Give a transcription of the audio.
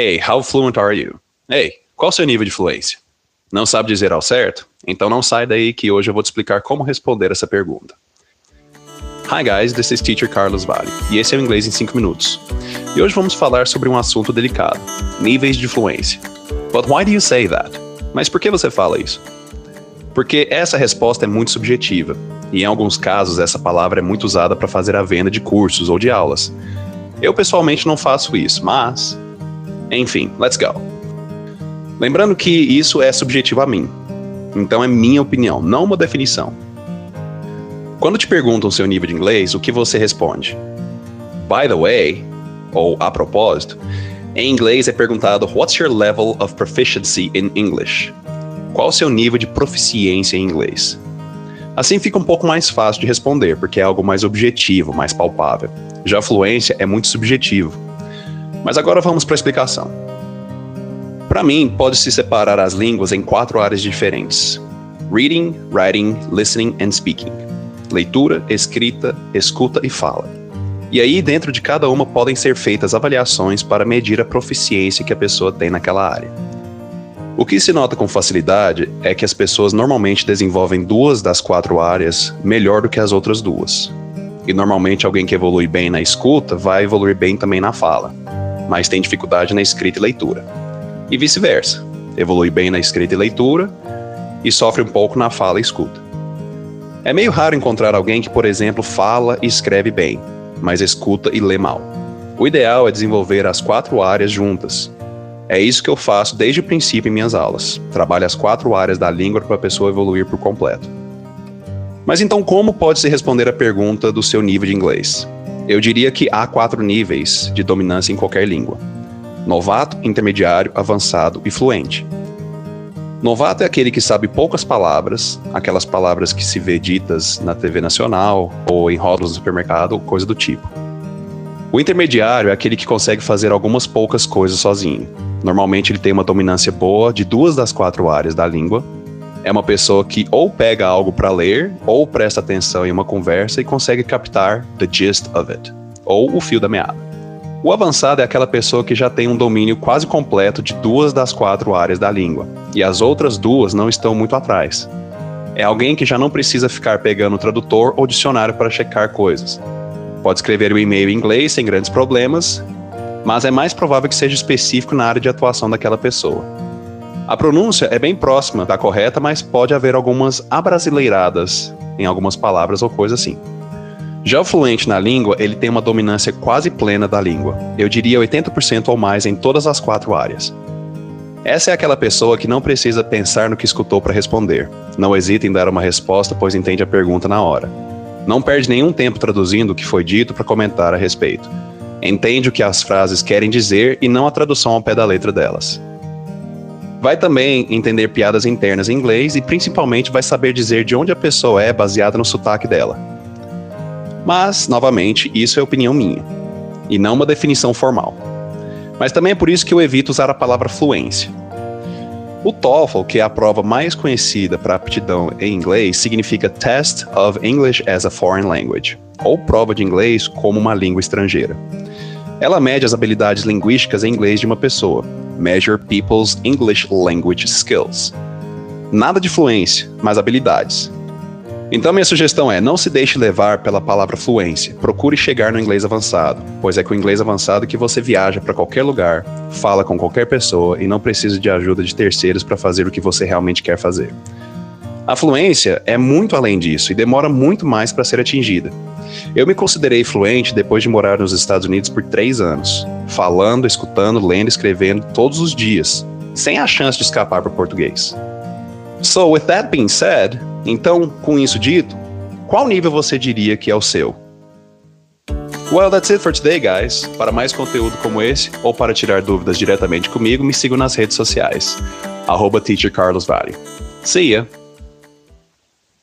Hey, how fluent are you? Hey, qual o seu nível de fluência? Não sabe dizer ao certo? Então não sai daí que hoje eu vou te explicar como responder essa pergunta. Hi guys, this is Teacher Carlos Vale e esse é o Inglês em 5 minutos. E hoje vamos falar sobre um assunto delicado: níveis de fluência. But why do you say that? Mas por que você fala isso? Porque essa resposta é muito subjetiva e em alguns casos essa palavra é muito usada para fazer a venda de cursos ou de aulas. Eu pessoalmente não faço isso, mas enfim, let's go. Lembrando que isso é subjetivo a mim. Então é minha opinião, não uma definição. Quando te perguntam seu nível de inglês, o que você responde? By the way, ou a propósito, em inglês é perguntado What's your level of proficiency in English? Qual o seu nível de proficiência em inglês? Assim fica um pouco mais fácil de responder, porque é algo mais objetivo, mais palpável. Já a fluência é muito subjetivo. Mas agora vamos para a explicação. Para mim, pode-se separar as línguas em quatro áreas diferentes: reading, writing, listening and speaking. Leitura, escrita, escuta e fala. E aí, dentro de cada uma, podem ser feitas avaliações para medir a proficiência que a pessoa tem naquela área. O que se nota com facilidade é que as pessoas normalmente desenvolvem duas das quatro áreas melhor do que as outras duas. E normalmente alguém que evolui bem na escuta vai evoluir bem também na fala mas tem dificuldade na escrita e leitura. E vice-versa. Evolui bem na escrita e leitura e sofre um pouco na fala e escuta. É meio raro encontrar alguém que, por exemplo, fala e escreve bem, mas escuta e lê mal. O ideal é desenvolver as quatro áreas juntas. É isso que eu faço desde o princípio em minhas aulas. Trabalho as quatro áreas da língua para a pessoa evoluir por completo. Mas então, como pode-se responder a pergunta do seu nível de inglês? Eu diria que há quatro níveis de dominância em qualquer língua: novato, intermediário, avançado e fluente. Novato é aquele que sabe poucas palavras, aquelas palavras que se vê ditas na TV nacional ou em rótulos do supermercado, coisa do tipo. O intermediário é aquele que consegue fazer algumas poucas coisas sozinho. Normalmente ele tem uma dominância boa de duas das quatro áreas da língua é uma pessoa que ou pega algo para ler, ou presta atenção em uma conversa e consegue captar the gist of it, ou o fio da meada. O avançado é aquela pessoa que já tem um domínio quase completo de duas das quatro áreas da língua, e as outras duas não estão muito atrás. É alguém que já não precisa ficar pegando tradutor ou dicionário para checar coisas. Pode escrever o e-mail em inglês sem grandes problemas, mas é mais provável que seja específico na área de atuação daquela pessoa. A pronúncia é bem próxima da correta, mas pode haver algumas abrasileiradas em algumas palavras ou coisa assim. Já o fluente na língua, ele tem uma dominância quase plena da língua. Eu diria 80% ou mais em todas as quatro áreas. Essa é aquela pessoa que não precisa pensar no que escutou para responder. Não hesita em dar uma resposta, pois entende a pergunta na hora. Não perde nenhum tempo traduzindo o que foi dito para comentar a respeito. Entende o que as frases querem dizer e não a tradução ao pé da letra delas. Vai também entender piadas internas em inglês e principalmente vai saber dizer de onde a pessoa é baseada no sotaque dela. Mas, novamente, isso é opinião minha, e não uma definição formal. Mas também é por isso que eu evito usar a palavra fluência. O TOEFL, que é a prova mais conhecida para aptidão em inglês, significa Test of English as a Foreign Language, ou prova de inglês como uma língua estrangeira. Ela mede as habilidades linguísticas em inglês de uma pessoa, Measure People's English Language Skills. Nada de fluência, mas habilidades. Então minha sugestão é: não se deixe levar pela palavra fluência. Procure chegar no inglês avançado, pois é com o inglês avançado que você viaja para qualquer lugar, fala com qualquer pessoa e não precisa de ajuda de terceiros para fazer o que você realmente quer fazer. A fluência é muito além disso e demora muito mais para ser atingida. Eu me considerei fluente depois de morar nos Estados Unidos por três anos, falando, escutando, lendo, escrevendo todos os dias, sem a chance de escapar para o português. So, with that being said, então, com isso dito, qual nível você diria que é o seu? Well, that's it for today, guys. Para mais conteúdo como esse, ou para tirar dúvidas diretamente comigo, me sigam nas redes sociais. Arroba. See ya!